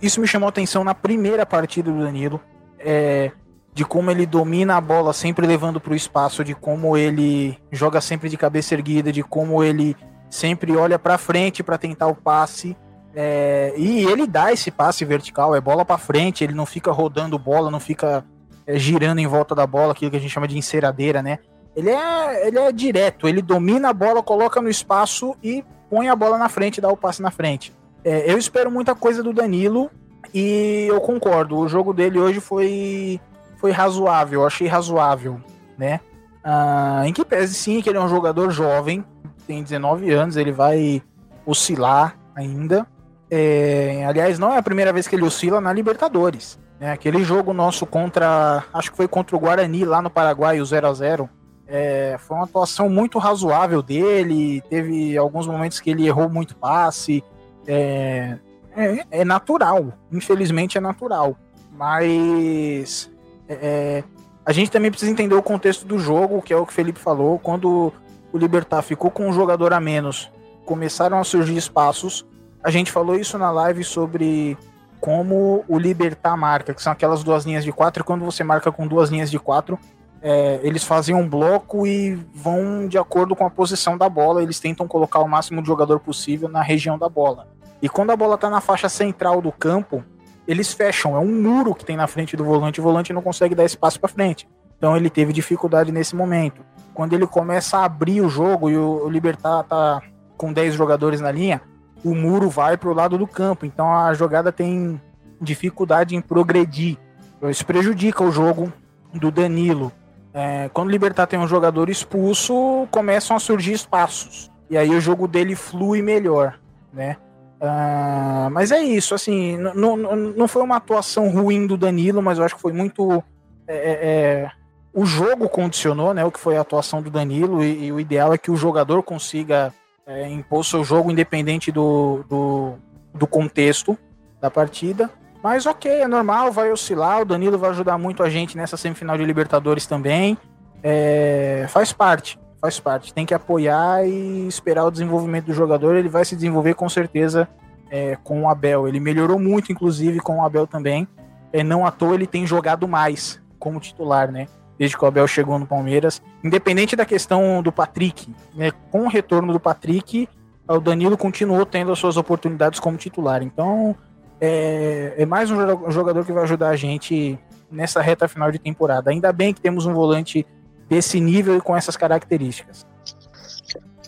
isso me chamou atenção na primeira partida do Danilo. É, de como ele domina a bola sempre levando para o espaço, de como ele joga sempre de cabeça erguida, de como ele sempre olha para frente para tentar o passe. É, e ele dá esse passe vertical, é bola para frente, ele não fica rodando bola, não fica é, girando em volta da bola, aquilo que a gente chama de enceradeira, né? Ele é, ele é direto, ele domina a bola, coloca no espaço e põe a bola na frente, dá o passe na frente. É, eu espero muita coisa do Danilo e eu concordo. O jogo dele hoje foi foi razoável, eu achei razoável, né? Ah, em que pese sim que ele é um jogador jovem, tem 19 anos, ele vai oscilar ainda. É, aliás, não é a primeira vez que ele oscila na Libertadores. Né? Aquele jogo nosso contra. Acho que foi contra o Guarani lá no Paraguai, o 0 a 0 é, Foi uma atuação muito razoável dele. Teve alguns momentos que ele errou muito passe. É, é, é natural. Infelizmente é natural. Mas é, a gente também precisa entender o contexto do jogo, que é o que o Felipe falou. Quando o Libertar ficou com um jogador a menos, começaram a surgir espaços. A gente falou isso na live sobre como o Libertar marca, que são aquelas duas linhas de quatro, quando você marca com duas linhas de quatro, é, eles fazem um bloco e vão de acordo com a posição da bola. Eles tentam colocar o máximo de jogador possível na região da bola. E quando a bola está na faixa central do campo, eles fecham. É um muro que tem na frente do volante. O volante não consegue dar espaço para frente. Então ele teve dificuldade nesse momento. Quando ele começa a abrir o jogo e o, Libertar tá com 10 jogadores na linha, o muro vai para o lado do campo. Então a jogada tem dificuldade em progredir. Isso prejudica o jogo do Danilo. É, quando o Libertar tem um jogador expulso, começam a surgir espaços. E aí o jogo dele flui melhor, né? Uh, mas é isso, assim, não foi uma atuação ruim do Danilo, mas eu acho que foi muito. É, é, é, o jogo condicionou, né? O que foi a atuação do Danilo, e, e o ideal é que o jogador consiga é, impor seu jogo independente do, do, do contexto da partida. Mas ok, é normal, vai oscilar. O Danilo vai ajudar muito a gente nessa semifinal de Libertadores também. É, faz parte, faz parte. Tem que apoiar e esperar o desenvolvimento do jogador. Ele vai se desenvolver com certeza é, com o Abel. Ele melhorou muito, inclusive, com o Abel também. É, não à toa ele tem jogado mais como titular, né? Desde que o Abel chegou no Palmeiras. Independente da questão do Patrick, né? Com o retorno do Patrick, o Danilo continuou tendo as suas oportunidades como titular. Então, é, é mais um jogador que vai ajudar a gente nessa reta final de temporada. Ainda bem que temos um volante desse nível e com essas características.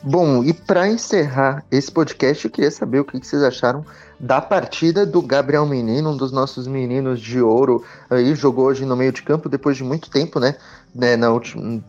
Bom, e para encerrar esse podcast, eu queria saber o que vocês acharam da partida do Gabriel Menino, um dos nossos meninos de ouro. Aí jogou hoje no meio de campo depois de muito tempo, né? né na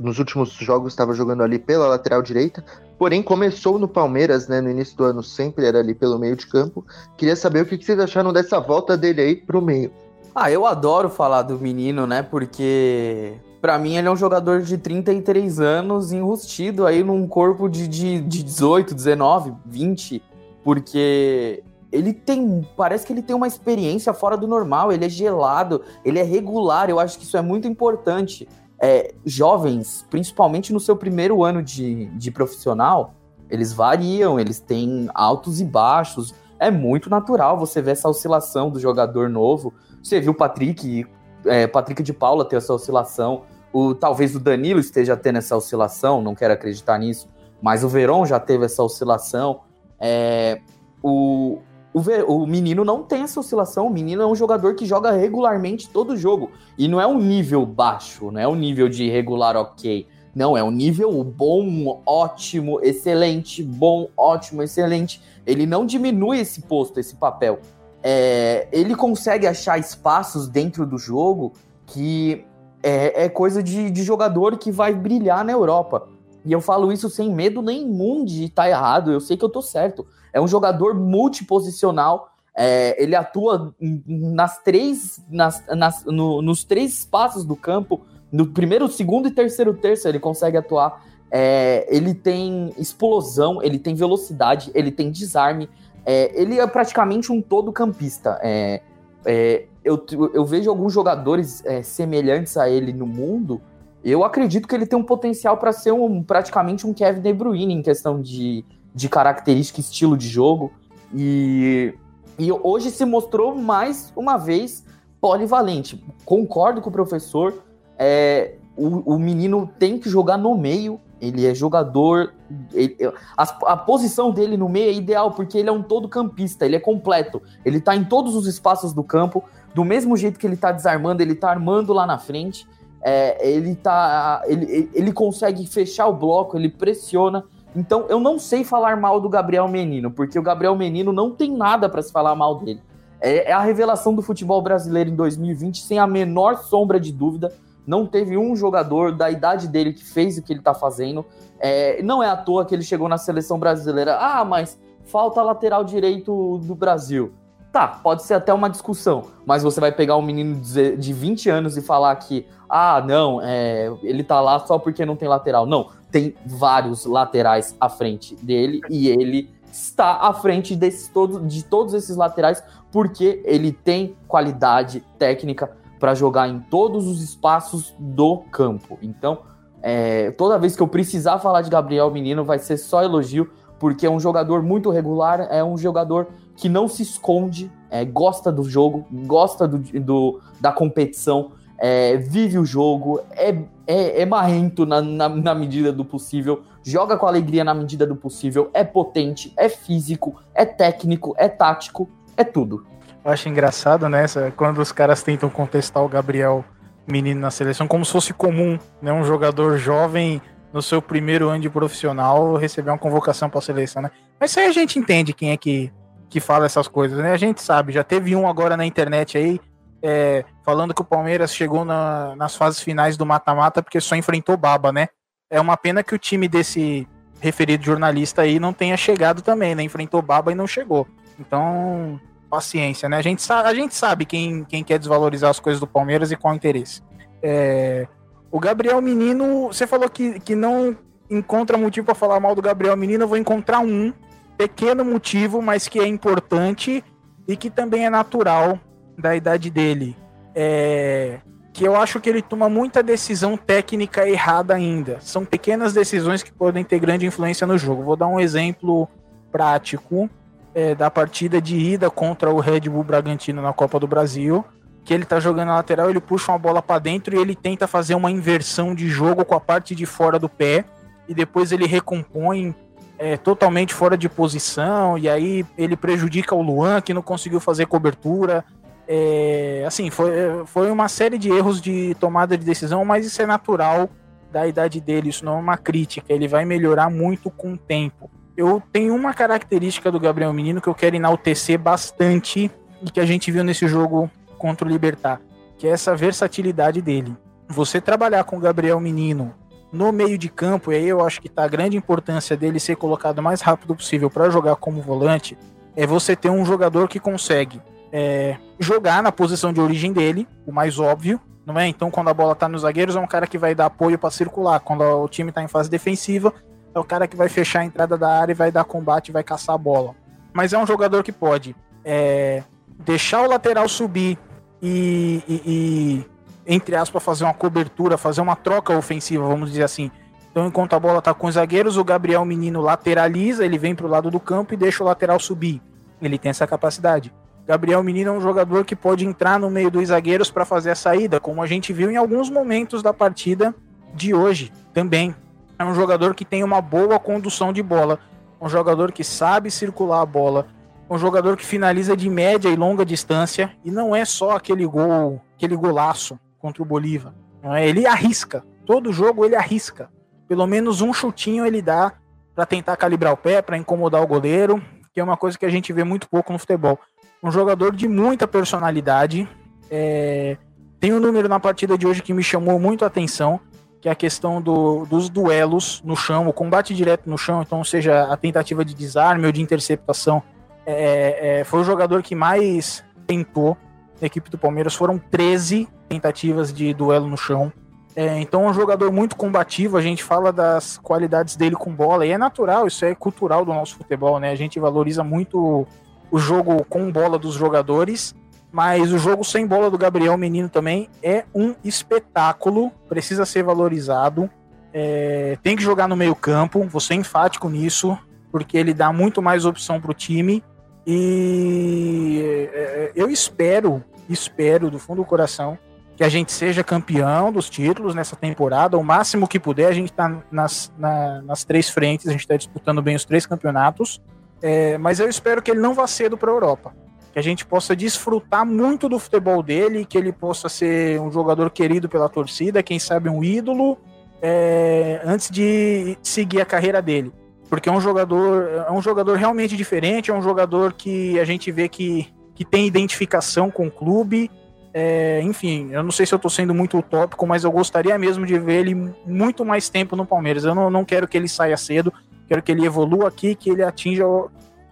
nos últimos jogos estava jogando ali pela lateral direita, porém começou no Palmeiras, né? No início do ano sempre era ali pelo meio de campo. Queria saber o que vocês acharam dessa volta dele aí pro meio. Ah, eu adoro falar do menino, né? Porque para mim ele é um jogador de 33 anos enrustido aí num corpo de, de, de 18, 19, 20, porque ele tem. Parece que ele tem uma experiência fora do normal, ele é gelado, ele é regular, eu acho que isso é muito importante. É, jovens, principalmente no seu primeiro ano de, de profissional, eles variam, eles têm altos e baixos. É muito natural você ver essa oscilação do jogador novo. Você viu o Patrick, é, Patrick de Paula ter essa oscilação. O, talvez o Danilo esteja tendo essa oscilação, não quero acreditar nisso, mas o Verón já teve essa oscilação. É, o, o, o menino não tem essa oscilação. O menino é um jogador que joga regularmente todo jogo. E não é um nível baixo, não é um nível de regular ok. Não, é um nível bom, ótimo, excelente, bom, ótimo, excelente. Ele não diminui esse posto, esse papel. É, ele consegue achar espaços dentro do jogo que é, é coisa de, de, jogador que vai brilhar na Europa. E eu falo isso sem medo nenhum de estar tá errado, eu sei que eu tô certo. É um jogador multiposicional. É, ele atua nas três, nas, nas, no, nos três espaços do campo. No primeiro, segundo e terceiro terço ele consegue atuar. É, ele tem explosão, ele tem velocidade, ele tem desarme. É, ele é praticamente um todo campista. É, é, eu, eu, vejo alguns jogadores é, semelhantes a ele no mundo. Eu acredito que ele tem um potencial para ser um, praticamente um Kevin De Bruyne em questão de, de característica, estilo de jogo. E, e hoje se mostrou mais uma vez polivalente. Concordo com o professor. É, o, o menino tem que jogar no meio. Ele é jogador. Ele, a, a, posição dele no meio é ideal, porque ele é um todo campista, ele é completo. Ele tá em todos os espaços do campo. Do mesmo jeito que ele tá desarmando, ele tá armando lá na frente. É, ele tá. Ele, ele consegue fechar o bloco, ele pressiona. Então, eu não sei falar mal do Gabriel Menino, porque o Gabriel Menino não tem nada para se falar mal dele. É, é, a revelação do futebol brasileiro em 2020, sem a menor sombra de dúvida. Não teve um jogador da idade dele que fez o que ele tá fazendo. É, não é à toa que ele chegou na seleção brasileira. Ah, mas falta lateral direito do Brasil. Tá, pode ser até uma discussão, mas você vai pegar um menino de 20 anos e falar que, ah, não, é, ele tá lá só porque não tem lateral. Não, tem vários laterais à frente dele e ele está à frente desses todos, de todos esses laterais porque ele tem qualidade técnica para jogar em todos os espaços do campo. Então, é, toda vez que eu precisar falar de Gabriel Menino, vai ser só elogio, porque é um jogador muito regular, é um jogador que não se esconde, é, gosta do jogo, gosta do, do da competição, é, vive o jogo, é, é, é marrento na, na, na, medida do possível, joga com alegria na medida do possível, é potente, é físico, é técnico, é tático, é tudo. Eu acho engraçado, né, quando os caras tentam contestar o Gabriel Menino na seleção, como se fosse comum, né, um jogador jovem no seu primeiro ano de profissional receber uma convocação para a seleção, né? Mas isso aí a gente entende quem é que, que fala essas coisas, né? A gente sabe, já teve um agora na internet aí é, falando que o Palmeiras chegou na, nas fases finais do mata-mata porque só enfrentou Baba, né? É uma pena que o time desse referido jornalista aí não tenha chegado também, né? Enfrentou Baba e não chegou. Então, paciência, né? A gente, a gente sabe quem, quem quer desvalorizar as coisas do Palmeiras e qual interesse. É, o Gabriel Menino, você falou que, que não encontra motivo para falar mal do Gabriel Menino, eu vou encontrar um pequeno motivo, mas que é importante e que também é natural da idade dele. É, que eu acho que ele toma muita decisão técnica errada ainda. São pequenas decisões que podem ter grande influência no jogo. Vou dar um exemplo prático é, da partida de ida contra o Red Bull Bragantino na Copa do Brasil. Que ele tá jogando na lateral, ele puxa uma bola para dentro e ele tenta fazer uma inversão de jogo com a parte de fora do pé. E depois ele recompõe é, totalmente fora de posição. E aí ele prejudica o Luan, que não conseguiu fazer cobertura. É, assim, foi, foi uma série de erros de tomada de decisão, mas isso é natural da idade dele, isso não é uma crítica, ele vai melhorar muito com o tempo. Eu tenho uma característica do Gabriel Menino que eu quero enaltecer bastante e que a gente viu nesse jogo contra o Libertar, que é essa versatilidade dele. Você trabalhar com o Gabriel Menino no meio de campo, e aí eu acho que tá a grande importância dele ser colocado o mais rápido possível para jogar como volante, é você ter um jogador que consegue é, jogar na posição de origem dele, o mais óbvio, não é? Então, quando a bola tá nos zagueiros, é um cara que vai dar apoio para circular. Quando o time tá em fase defensiva, é o cara que vai fechar a entrada da área e vai dar combate, vai caçar a bola. Mas é um jogador que pode é, deixar o lateral subir e, e, e, entre aspas, fazer uma cobertura, fazer uma troca ofensiva, vamos dizer assim. Então, enquanto a bola tá com os zagueiros, o Gabriel Menino lateraliza, ele vem pro lado do campo e deixa o lateral subir. Ele tem essa capacidade. Gabriel Menino é um jogador que pode entrar no meio dos zagueiros para fazer a saída, como a gente viu em alguns momentos da partida de hoje também. É um jogador que tem uma boa condução de bola, um jogador que sabe circular a bola, um jogador que finaliza de média e longa distância e não é só aquele gol, aquele golaço contra o Bolívar. É? Ele arrisca. Todo jogo ele arrisca. Pelo menos um chutinho ele dá para tentar calibrar o pé, para incomodar o goleiro, que é uma coisa que a gente vê muito pouco no futebol um jogador de muita personalidade. É, tem um número na partida de hoje que me chamou muito a atenção, que é a questão do, dos duelos no chão, o combate direto no chão, então seja a tentativa de desarme ou de interceptação. É, é, foi o jogador que mais tentou na equipe do Palmeiras. Foram 13 tentativas de duelo no chão. É, então é um jogador muito combativo, a gente fala das qualidades dele com bola, e é natural, isso é cultural do nosso futebol, né? A gente valoriza muito o jogo com bola dos jogadores, mas o jogo sem bola do Gabriel Menino também é um espetáculo, precisa ser valorizado. É, tem que jogar no meio campo, vou ser enfático nisso, porque ele dá muito mais opção para o time. E é, eu espero, espero do fundo do coração que a gente seja campeão dos títulos nessa temporada, o máximo que puder. A gente está nas, na, nas três frentes, a gente está disputando bem os três campeonatos. É, mas eu espero que ele não vá cedo para a Europa. Que a gente possa desfrutar muito do futebol dele, que ele possa ser um jogador querido pela torcida, quem sabe um ídolo, é, antes de seguir a carreira dele. Porque é um jogador, é um jogador realmente diferente, é um jogador que a gente vê que, que tem identificação com o clube. É, enfim, eu não sei se eu estou sendo muito utópico, mas eu gostaria mesmo de ver ele muito mais tempo no Palmeiras. Eu não, não quero que ele saia cedo, Quero que ele evolua aqui, que ele atinja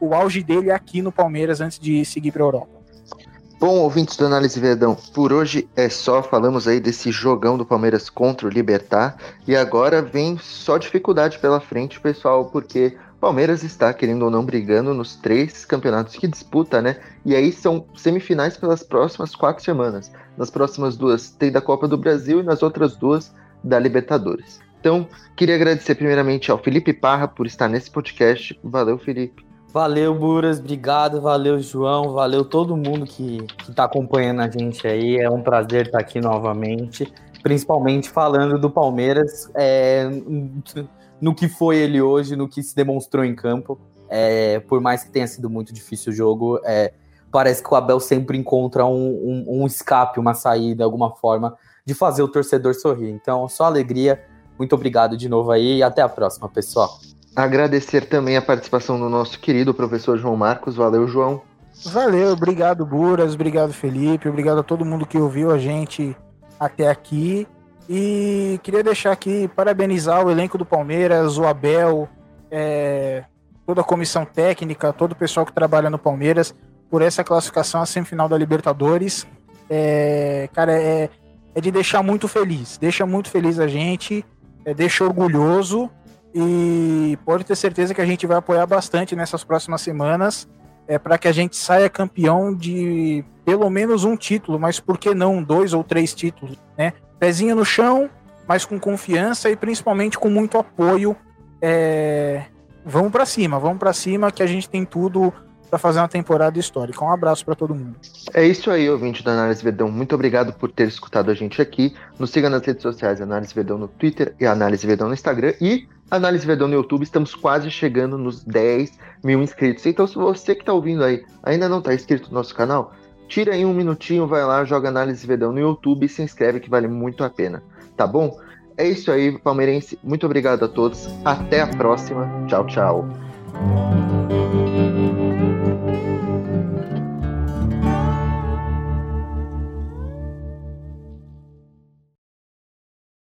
o, auge dele aqui no Palmeiras antes de seguir para a Europa. Bom, ouvintes do Análise Verdão, por hoje é só. Falamos aí desse jogão do Palmeiras contra o Libertar. E agora vem só dificuldade pela frente, pessoal, porque Palmeiras está, querendo ou não, brigando nos três campeonatos que disputa, né? E aí são semifinais pelas próximas quatro semanas. Nas próximas duas tem da Copa do Brasil e nas outras duas da Libertadores. Então, queria agradecer primeiramente ao Felipe Parra por estar nesse podcast. Valeu, Felipe. Valeu, Buras, obrigado, valeu, João, valeu todo mundo que, que tá acompanhando a gente aí. É um prazer estar aqui novamente, principalmente falando do Palmeiras, é, no que foi ele hoje, no que se demonstrou em campo. É, por mais que tenha sido muito difícil o jogo, é, parece que o Abel sempre encontra um, um, um, escape, uma saída, alguma forma de fazer o torcedor sorrir. Então, só alegria. Muito obrigado de novo aí e até a próxima, pessoal. Agradecer também a participação do nosso querido professor João Marcos. Valeu, João. Valeu, obrigado, Buras, obrigado, Felipe, obrigado a todo mundo que ouviu a gente até aqui. E queria deixar aqui, parabenizar o elenco do Palmeiras, o Abel, é, toda a comissão técnica, todo o pessoal que trabalha no Palmeiras, por essa classificação à semifinal da Libertadores. É, cara, é, é de deixar muito feliz. Deixa muito feliz a gente, é, deixa orgulhoso e pode ter certeza que a gente vai apoiar bastante nessas próximas semanas é, para que a gente saia campeão de pelo menos um título, mas por que não dois ou três títulos, né? Pezinho no chão, mas com confiança e principalmente com muito apoio é, vamos para cima, vamos para cima que a gente tem tudo para fazer uma temporada histórica. Um abraço para todo mundo. É isso aí, ouvinte da Análise Verdão. Muito obrigado por ter escutado a gente aqui. Nos siga nas redes sociais, Análise Verdão no Twitter e Análise Verdão no Instagram. E Análise Verdão no YouTube. Estamos quase chegando nos 10 mil inscritos. Então, se você que está ouvindo aí ainda não está inscrito no nosso canal, tira aí um minutinho, vai lá, joga Análise Verdão no YouTube e se inscreve que vale muito a pena. Tá bom? É isso aí, palmeirense. Muito obrigado a todos. Até a próxima. Tchau, tchau.